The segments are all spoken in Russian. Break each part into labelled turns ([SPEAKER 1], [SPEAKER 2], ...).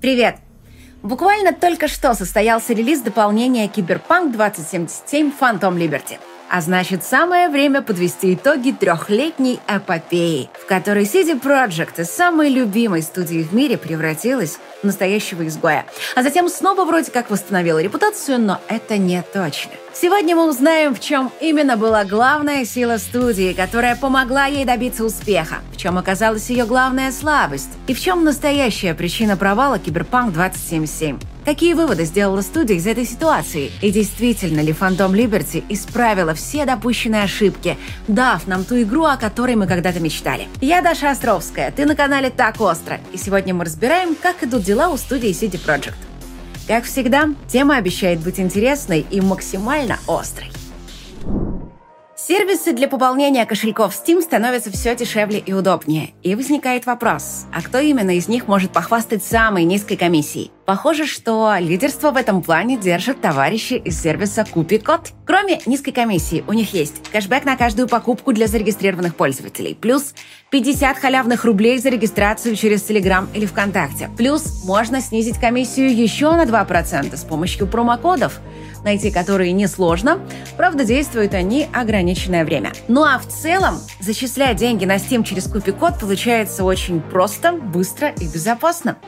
[SPEAKER 1] Привет! Буквально только что состоялся релиз дополнения Киберпанк 2077 Phantom Liberty. А значит, самое время подвести итоги трехлетней эпопеи, в которой CD Projekt из самой любимой студии в мире превратилась в настоящего изгоя. А затем снова вроде как восстановила репутацию, но это не точно. Сегодня мы узнаем, в чем именно была главная сила студии, которая помогла ей добиться успеха, в чем оказалась ее главная слабость и в чем настоящая причина провала Киберпанк 2077. Какие выводы сделала студия из этой ситуации? И действительно ли Phantom Liberty исправила все допущенные ошибки, дав нам ту игру, о которой мы когда-то мечтали? Я Даша Островская, ты на канале Так Остро, и сегодня мы разбираем, как идут дела у студии CD Projekt. Как всегда, тема обещает быть интересной и максимально острой. Сервисы для пополнения кошельков Steam становятся все дешевле и удобнее. И возникает вопрос, а кто именно из них может похвастать самой низкой комиссией? Похоже, что лидерство в этом плане держат товарищи из сервиса Купи-Код. Кроме низкой комиссии, у них есть кэшбэк на каждую покупку для зарегистрированных пользователей, плюс 50 халявных рублей за регистрацию через Telegram или ВКонтакте. Плюс можно снизить комиссию еще на 2% с помощью промокодов, найти которые несложно, правда, действуют они ограниченное время. Ну а в целом, зачислять деньги на Steam через Купи-код получается очень просто, быстро и безопасно.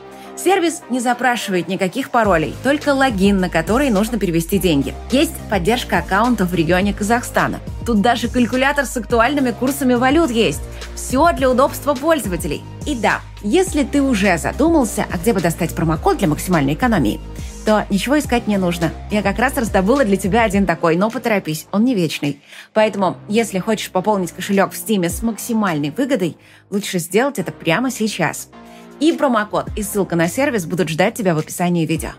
[SPEAKER 1] Сервис не запрашивает никаких паролей, только логин, на который нужно перевести деньги. Есть поддержка аккаунтов в регионе Казахстана. Тут даже калькулятор с актуальными курсами валют есть. Все для удобства пользователей. И да, если ты уже задумался, а где бы достать промокод для максимальной экономии, то ничего искать не нужно. Я как раз раздобыла для тебя один такой, но поторопись, он не вечный. Поэтому, если хочешь пополнить кошелек в Стиме с максимальной выгодой, лучше сделать это прямо сейчас. И промокод и ссылка на сервис будут ждать тебя в описании видео.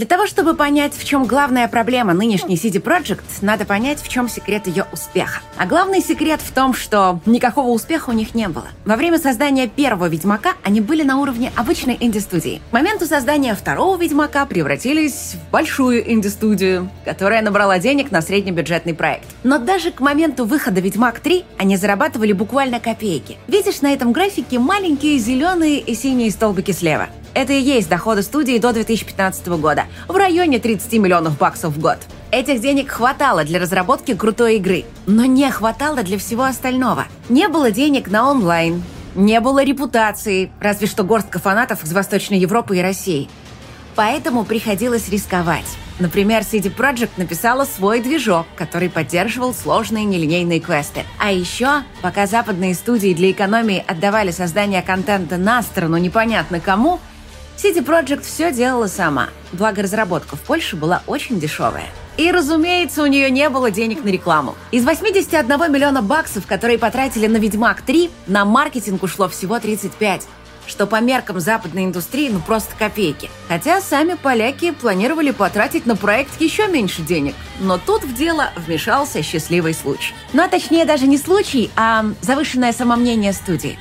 [SPEAKER 1] Для того, чтобы понять, в чем главная проблема нынешней CD Projekt, надо понять, в чем секрет ее успеха. А главный секрет в том, что никакого успеха у них не было. Во время создания первого Ведьмака они были на уровне обычной инди-студии. К моменту создания второго Ведьмака превратились в большую инди-студию, которая набрала денег на среднебюджетный проект. Но даже к моменту выхода Ведьмак 3 они зарабатывали буквально копейки. Видишь на этом графике маленькие зеленые и синие столбики слева. Это и есть доходы студии до 2015 года, в районе 30 миллионов баксов в год. Этих денег хватало для разработки крутой игры, но не хватало для всего остального. Не было денег на онлайн, не было репутации, разве что горстка фанатов из Восточной Европы и России. Поэтому приходилось рисковать. Например, CD Projekt написала свой движок, который поддерживал сложные нелинейные квесты. А еще, пока западные студии для экономии отдавали создание контента на сторону непонятно кому, CD Projekt все делала сама, благо разработка в Польше была очень дешевая. И, разумеется, у нее не было денег на рекламу. Из 81 миллиона баксов, которые потратили на «Ведьмак 3», на маркетинг ушло всего 35 что по меркам западной индустрии ну просто копейки. Хотя сами поляки планировали потратить на проект еще меньше денег. Но тут в дело вмешался счастливый случай. Ну а точнее даже не случай, а завышенное самомнение студии.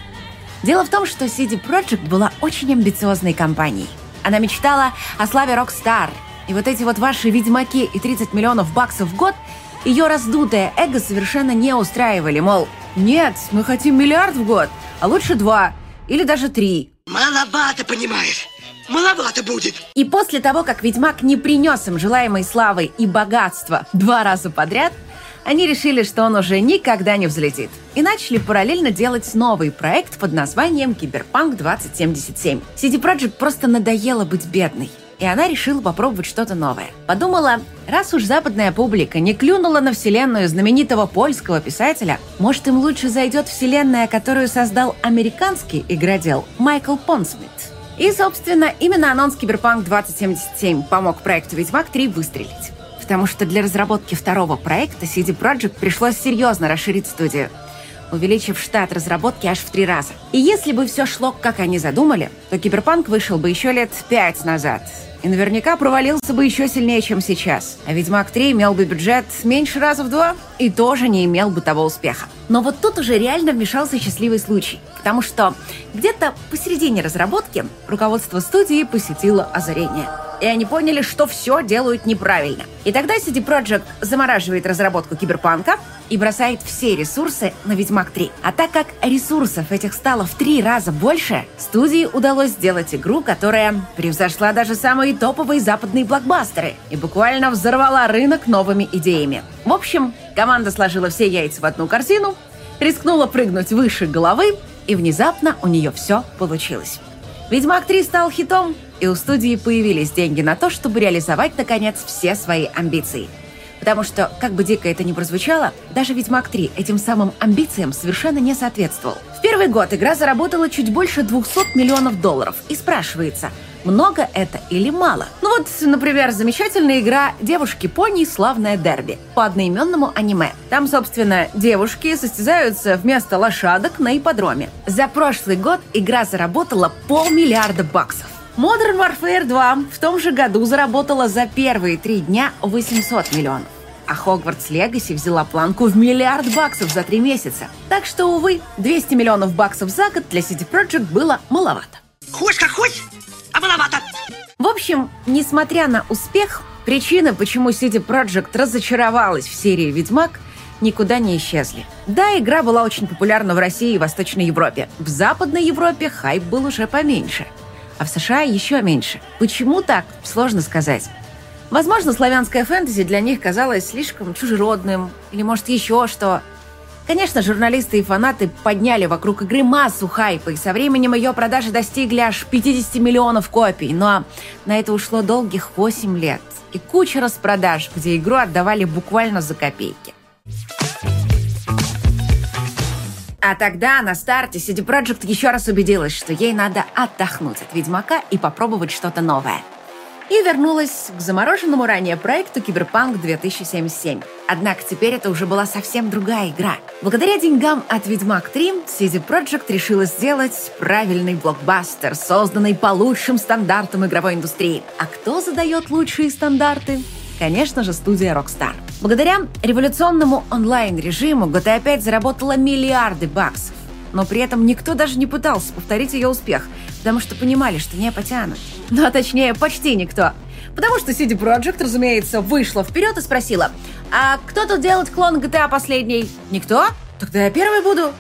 [SPEAKER 1] Дело в том, что CD Projekt была очень амбициозной компанией. Она мечтала о славе Rockstar. И вот эти вот ваши «Ведьмаки» и 30 миллионов баксов в год ее раздутое эго совершенно не устраивали, мол, нет, мы хотим миллиард в год, а лучше два или даже три.
[SPEAKER 2] Маловато, понимаешь? Маловато будет.
[SPEAKER 1] И после того, как Ведьмак не принес им желаемой славы и богатства два раза подряд – они решили, что он уже никогда не взлетит. И начали параллельно делать новый проект под названием «Cyberpunk 2077». CD Projekt просто надоело быть бедной и она решила попробовать что-то новое. Подумала, раз уж западная публика не клюнула на вселенную знаменитого польского писателя, может им лучше зайдет вселенная, которую создал американский игродел Майкл Пондсмит. И, собственно, именно анонс Киберпанк 2077 помог проекту Ведьмак 3 выстрелить потому что для разработки второго проекта CD Projekt пришлось серьезно расширить студию, увеличив штат разработки аж в три раза. И если бы все шло, как они задумали, то Киберпанк вышел бы еще лет пять назад. И наверняка провалился бы еще сильнее, чем сейчас. А Ведьмак 3 имел бы бюджет меньше раза в два и тоже не имел бы того успеха. Но вот тут уже реально вмешался счастливый случай. Потому что где-то посередине разработки руководство студии посетило озарение – и они поняли, что все делают неправильно. И тогда CD Projekt замораживает разработку Киберпанка и бросает все ресурсы на Ведьмак 3. А так как ресурсов этих стало в три раза больше, студии удалось сделать игру, которая превзошла даже самые топовые западные блокбастеры и буквально взорвала рынок новыми идеями. В общем, команда сложила все яйца в одну корзину, рискнула прыгнуть выше головы, и внезапно у нее все получилось. «Ведьмак 3» стал хитом, и у студии появились деньги на то, чтобы реализовать, наконец, все свои амбиции. Потому что, как бы дико это ни прозвучало, даже «Ведьмак 3» этим самым амбициям совершенно не соответствовал. В первый год игра заработала чуть больше 200 миллионов долларов. И спрашивается, много это или мало? Ну вот, например, замечательная игра «Девушки-пони. Славное дерби» по одноименному аниме. Там, собственно, девушки состязаются вместо лошадок на ипподроме. За прошлый год игра заработала полмиллиарда баксов. Modern Warfare 2 в том же году заработала за первые три дня 800 миллионов. А Hogwarts Legacy взяла планку в миллиард баксов за три месяца. Так что, увы, 200 миллионов баксов за год для CD Projekt было маловато.
[SPEAKER 2] Хочешь как хочешь, а маловато.
[SPEAKER 1] В общем, несмотря на успех, причины, почему CD Projekt разочаровалась в серии «Ведьмак», никуда не исчезли. Да, игра была очень популярна в России и Восточной Европе. В Западной Европе хайп был уже поменьше – а в США еще меньше. Почему так? Сложно сказать. Возможно, славянское фэнтези для них казалось слишком чужеродным, или может еще что. Конечно, журналисты и фанаты подняли вокруг игры массу хайпа, и со временем ее продажи достигли аж 50 миллионов копий, но на это ушло долгих 8 лет. И куча распродаж, где игру отдавали буквально за копейки. А тогда на старте CD Projekt еще раз убедилась, что ей надо отдохнуть от Ведьмака и попробовать что-то новое. И вернулась к замороженному ранее проекту Киберпанк 2077. Однако теперь это уже была совсем другая игра. Благодаря деньгам от Ведьмак 3 CD Projekt решила сделать правильный блокбастер, созданный по лучшим стандартам игровой индустрии. А кто задает лучшие стандарты? Конечно же, студия Rockstar. Благодаря революционному онлайн-режиму GTA 5 заработала миллиарды баксов. Но при этом никто даже не пытался повторить ее успех, потому что понимали, что не потянут. Ну, а точнее, почти никто. Потому что CD Projekt, разумеется, вышла вперед и спросила, а кто тут делает клон GTA последний? Никто? Тогда я первый буду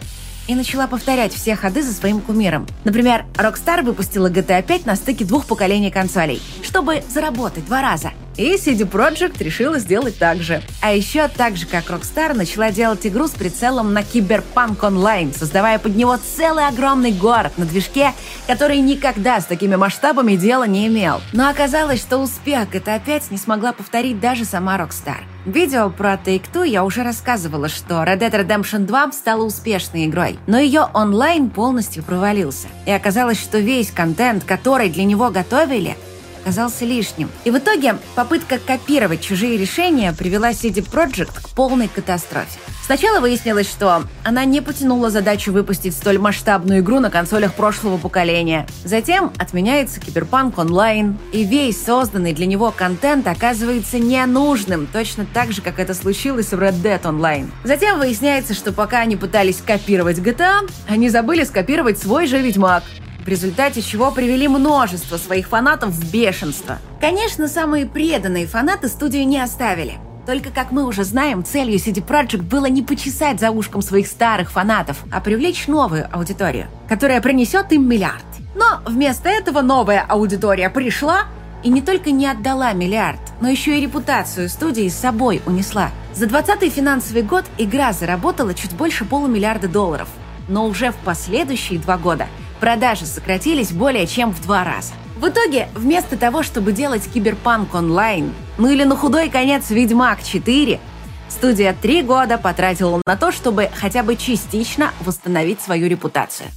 [SPEAKER 1] и начала повторять все ходы за своим кумиром. Например, Rockstar выпустила GTA 5 на стыке двух поколений консолей, чтобы заработать два раза. И CD Projekt решила сделать так же. А еще так же, как Rockstar, начала делать игру с прицелом на Киберпанк онлайн, создавая под него целый огромный город на движке, который никогда с такими масштабами дела не имел. Но оказалось, что успех GTA 5 не смогла повторить даже сама Rockstar. В видео про Take-Two я уже рассказывала, что Red Dead Redemption 2 стала успешной игрой, но ее онлайн полностью провалился. И оказалось, что весь контент, который для него готовили, оказался лишним. И в итоге попытка копировать чужие решения привела CD Projekt к полной катастрофе. Сначала выяснилось, что она не потянула задачу выпустить столь масштабную игру на консолях прошлого поколения. Затем отменяется Киберпанк онлайн, и весь созданный для него контент оказывается ненужным, точно так же, как это случилось в Red Dead Online. Затем выясняется, что пока они пытались копировать GTA, они забыли скопировать свой же Ведьмак в результате чего привели множество своих фанатов в бешенство. Конечно, самые преданные фанаты студию не оставили. Только, как мы уже знаем, целью CD Projekt было не почесать за ушком своих старых фанатов, а привлечь новую аудиторию, которая принесет им миллиард. Но вместо этого новая аудитория пришла и не только не отдала миллиард, но еще и репутацию студии с собой унесла. За 20 финансовый год игра заработала чуть больше полумиллиарда долларов. Но уже в последующие два года продажи сократились более чем в два раза. В итоге, вместо того, чтобы делать Киберпанк онлайн, ну или на худой конец Ведьмак 4, студия три года потратила на то, чтобы хотя бы частично восстановить свою репутацию.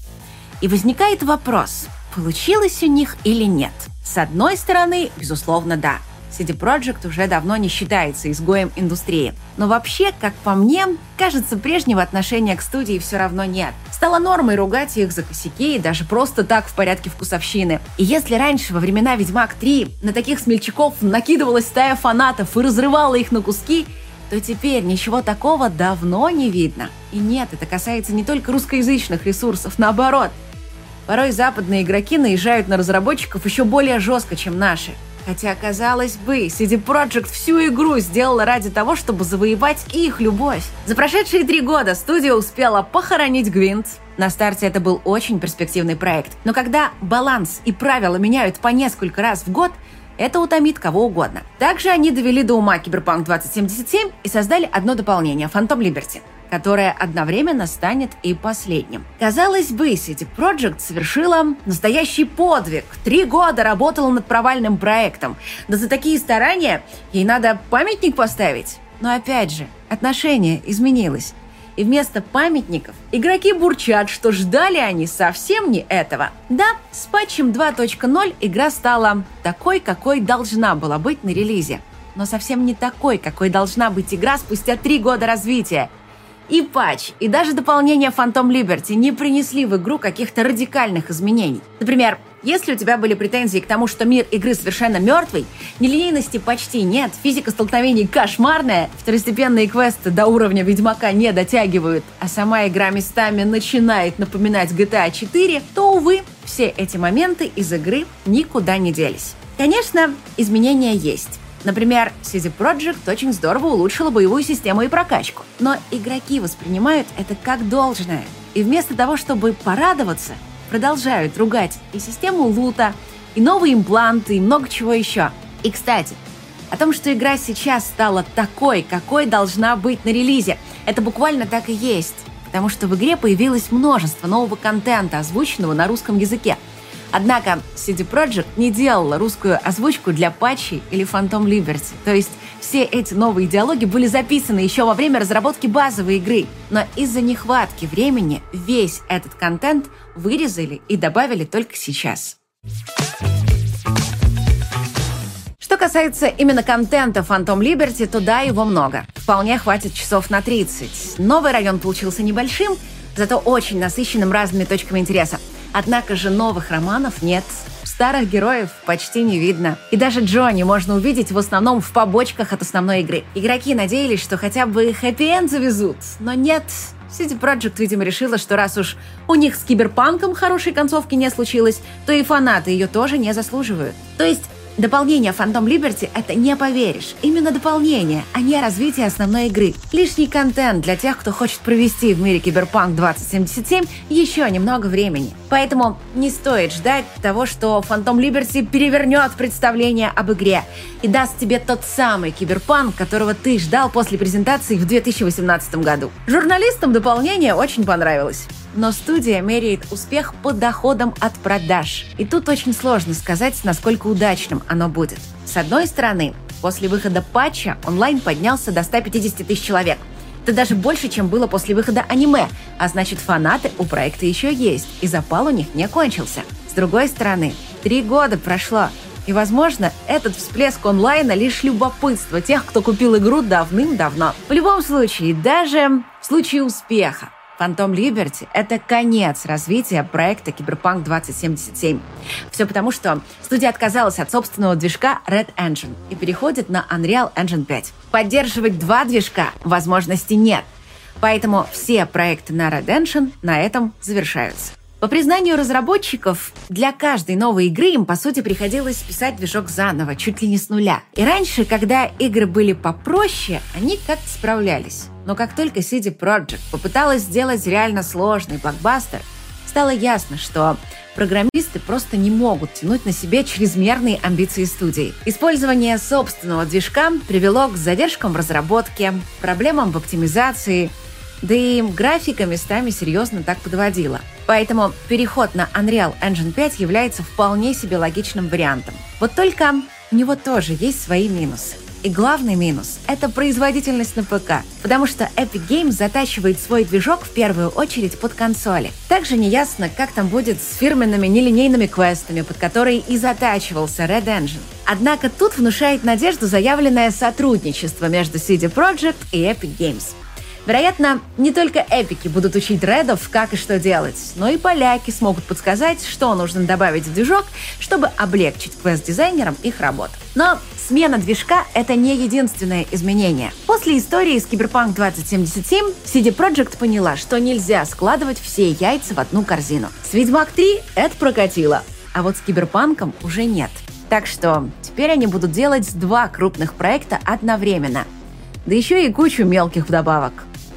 [SPEAKER 1] И возникает вопрос, получилось у них или нет? С одной стороны, безусловно, да – CD Projekt уже давно не считается изгоем индустрии. Но вообще, как по мне, кажется, прежнего отношения к студии все равно нет. Стало нормой ругать их за косяки и даже просто так в порядке вкусовщины. И если раньше, во времена «Ведьмак 3», на таких смельчаков накидывалась стая фанатов и разрывала их на куски, то теперь ничего такого давно не видно. И нет, это касается не только русскоязычных ресурсов, наоборот. Порой западные игроки наезжают на разработчиков еще более жестко, чем наши. Хотя, казалось бы, CD Projekt всю игру сделала ради того, чтобы завоевать их любовь. За прошедшие три года студия успела похоронить Гвинт. На старте это был очень перспективный проект. Но когда баланс и правила меняют по несколько раз в год, это утомит кого угодно. Также они довели до ума Киберпанк 2077 и создали одно дополнение – Phantom Liberty которое одновременно станет и последним. Казалось бы, City Project совершила настоящий подвиг. Три года работала над провальным проектом. Да за такие старания ей надо памятник поставить. Но опять же, отношение изменилось. И вместо памятников игроки бурчат, что ждали они совсем не этого. Да, с патчем 2.0 игра стала такой, какой должна была быть на релизе. Но совсем не такой, какой должна быть игра спустя три года развития – и патч, и даже дополнение Phantom Liberty не принесли в игру каких-то радикальных изменений. Например, если у тебя были претензии к тому, что мир игры совершенно мертвый, нелинейности почти нет, физика столкновений кошмарная, второстепенные квесты до уровня Ведьмака не дотягивают, а сама игра местами начинает напоминать GTA 4, то, увы, все эти моменты из игры никуда не делись. Конечно, изменения есть. Например, CD Projekt очень здорово улучшила боевую систему и прокачку. Но игроки воспринимают это как должное. И вместо того, чтобы порадоваться, продолжают ругать и систему лута, и новые импланты, и много чего еще. И, кстати, о том, что игра сейчас стала такой, какой должна быть на релизе. Это буквально так и есть. Потому что в игре появилось множество нового контента, озвученного на русском языке – Однако CD Projekt не делала русскую озвучку для патчей или Phantom Liberty. То есть все эти новые диалоги были записаны еще во время разработки базовой игры. Но из-за нехватки времени весь этот контент вырезали и добавили только сейчас. Что касается именно контента Phantom Liberty, то да, его много. Вполне хватит часов на 30. Новый район получился небольшим, зато очень насыщенным разными точками интереса. Однако же новых романов нет. Старых героев почти не видно. И даже Джонни можно увидеть в основном в побочках от основной игры. Игроки надеялись, что хотя бы хэппи-энд завезут, но нет. CD Projekt, видимо, решила, что раз уж у них с киберпанком хорошей концовки не случилось, то и фанаты ее тоже не заслуживают. То есть Дополнение Phantom Liberty — это не поверишь. Именно дополнение, а не развитие основной игры. Лишний контент для тех, кто хочет провести в мире Киберпанк 2077 еще немного времени. Поэтому не стоит ждать того, что Phantom Liberty перевернет представление об игре и даст тебе тот самый Киберпанк, которого ты ждал после презентации в 2018 году. Журналистам дополнение очень понравилось но студия меряет успех по доходам от продаж. И тут очень сложно сказать, насколько удачным оно будет. С одной стороны, после выхода патча онлайн поднялся до 150 тысяч человек. Это даже больше, чем было после выхода аниме, а значит фанаты у проекта еще есть, и запал у них не кончился. С другой стороны, три года прошло, и, возможно, этот всплеск онлайна лишь любопытство тех, кто купил игру давным-давно. В любом случае, даже в случае успеха, Phantom Liberty — это конец развития проекта Cyberpunk 2077. Все потому, что студия отказалась от собственного движка Red Engine и переходит на Unreal Engine 5. Поддерживать два движка возможности нет. Поэтому все проекты на Red Engine на этом завершаются. По признанию разработчиков, для каждой новой игры им, по сути, приходилось писать движок заново, чуть ли не с нуля. И раньше, когда игры были попроще, они как-то справлялись. Но как только CD Projekt попыталась сделать реально сложный блокбастер, стало ясно, что программисты просто не могут тянуть на себе чрезмерные амбиции студии. Использование собственного движка привело к задержкам в разработке, проблемам в оптимизации – да и графика местами серьезно так подводила. Поэтому переход на Unreal Engine 5 является вполне себе логичным вариантом. Вот только у него тоже есть свои минусы. И главный минус — это производительность на ПК, потому что Epic Games затачивает свой движок в первую очередь под консоли. Также неясно, как там будет с фирменными нелинейными квестами, под которые и затачивался Red Engine. Однако тут внушает надежду заявленное сотрудничество между CD Projekt и Epic Games — Вероятно, не только эпики будут учить редов, как и что делать, но и поляки смогут подсказать, что нужно добавить в движок, чтобы облегчить квест-дизайнерам их работу. Но смена движка — это не единственное изменение. После истории с Cyberpunk 2077 CD Projekt поняла, что нельзя складывать все яйца в одну корзину. С Ведьмак 3 это прокатило, а вот с Киберпанком уже нет. Так что теперь они будут делать два крупных проекта одновременно. Да еще и кучу мелких вдобавок.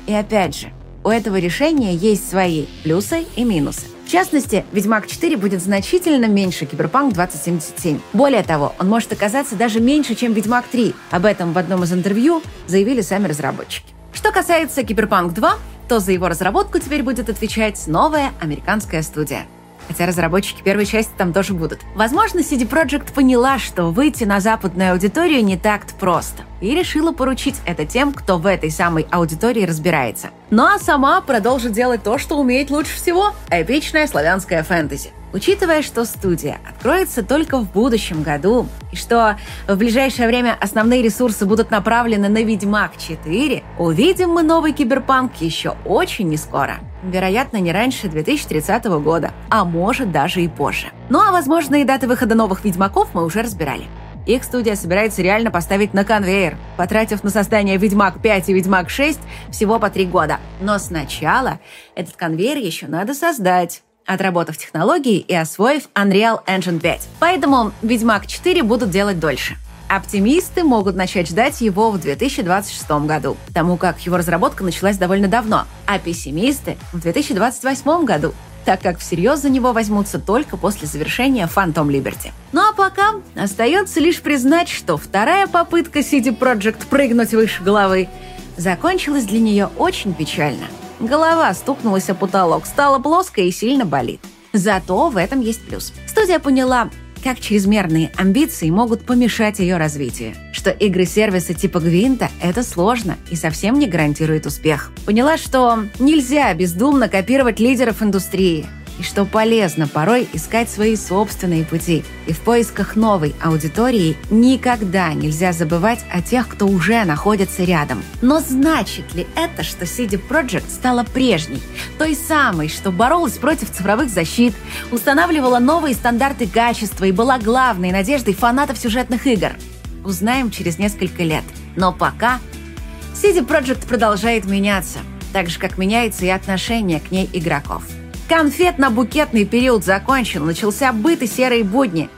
[SPEAKER 1] И опять же, у этого решения есть свои плюсы и минусы. В частности, «Ведьмак 4» будет значительно меньше «Cyberpunk 2077». Более того, он может оказаться даже меньше, чем «Ведьмак 3». Об этом в одном из интервью заявили сами разработчики. Что касается «Cyberpunk 2», то за его разработку теперь будет отвечать новая американская студия. Хотя разработчики первой части там тоже будут. Возможно, CD Projekt поняла, что выйти на западную аудиторию не так-то просто. И решила поручить это тем, кто в этой самой аудитории разбирается. Ну а сама продолжит делать то, что умеет лучше всего – эпичная славянская фэнтези. Учитывая, что студия откроется только в будущем году, и что в ближайшее время основные ресурсы будут направлены на «Ведьмак 4», увидим мы новый киберпанк еще очень не скоро. Вероятно, не раньше 2030 года, а может даже и позже. Ну а возможные даты выхода новых «Ведьмаков» мы уже разбирали. Их студия собирается реально поставить на конвейер, потратив на создание «Ведьмак 5» и «Ведьмак 6» всего по три года. Но сначала этот конвейер еще надо создать отработав технологии и освоив Unreal Engine 5. Поэтому «Ведьмак 4» будут делать дольше. Оптимисты могут начать ждать его в 2026 году, тому как его разработка началась довольно давно, а пессимисты — в 2028 году, так как всерьез за него возьмутся только после завершения Phantom Liberty. Ну а пока остается лишь признать, что вторая попытка CD Projekt прыгнуть выше головы закончилась для нее очень печально — Голова стукнулась о потолок, стала плоской и сильно болит. Зато в этом есть плюс. Студия поняла, как чрезмерные амбиции могут помешать ее развитию. Что игры-сервисы типа Гвинта — это сложно и совсем не гарантирует успех. Поняла, что нельзя бездумно копировать лидеров индустрии, и что полезно порой искать свои собственные пути. И в поисках новой аудитории никогда нельзя забывать о тех, кто уже находится рядом. Но значит ли это, что CD Projekt стала прежней, той самой, что боролась против цифровых защит, устанавливала новые стандарты качества и была главной надеждой фанатов сюжетных игр? Узнаем через несколько лет. Но пока CD Projekt продолжает меняться, так же, как меняется и отношение к ней игроков. Конфетно-букетный период закончен, начался быт и серые будни.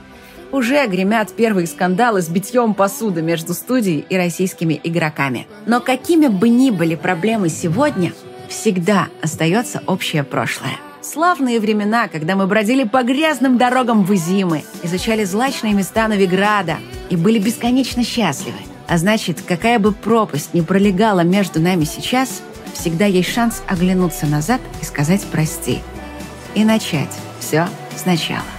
[SPEAKER 1] Уже гремят первые скандалы с битьем посуды между студией и российскими игроками. Но какими бы ни были проблемы сегодня, всегда остается общее прошлое. Славные времена, когда мы бродили по грязным дорогам в Изимы, изучали злачные места Новиграда и были бесконечно счастливы. А значит, какая бы пропасть ни пролегала между нами сейчас, всегда есть шанс оглянуться назад и сказать «прости» и начать все сначала.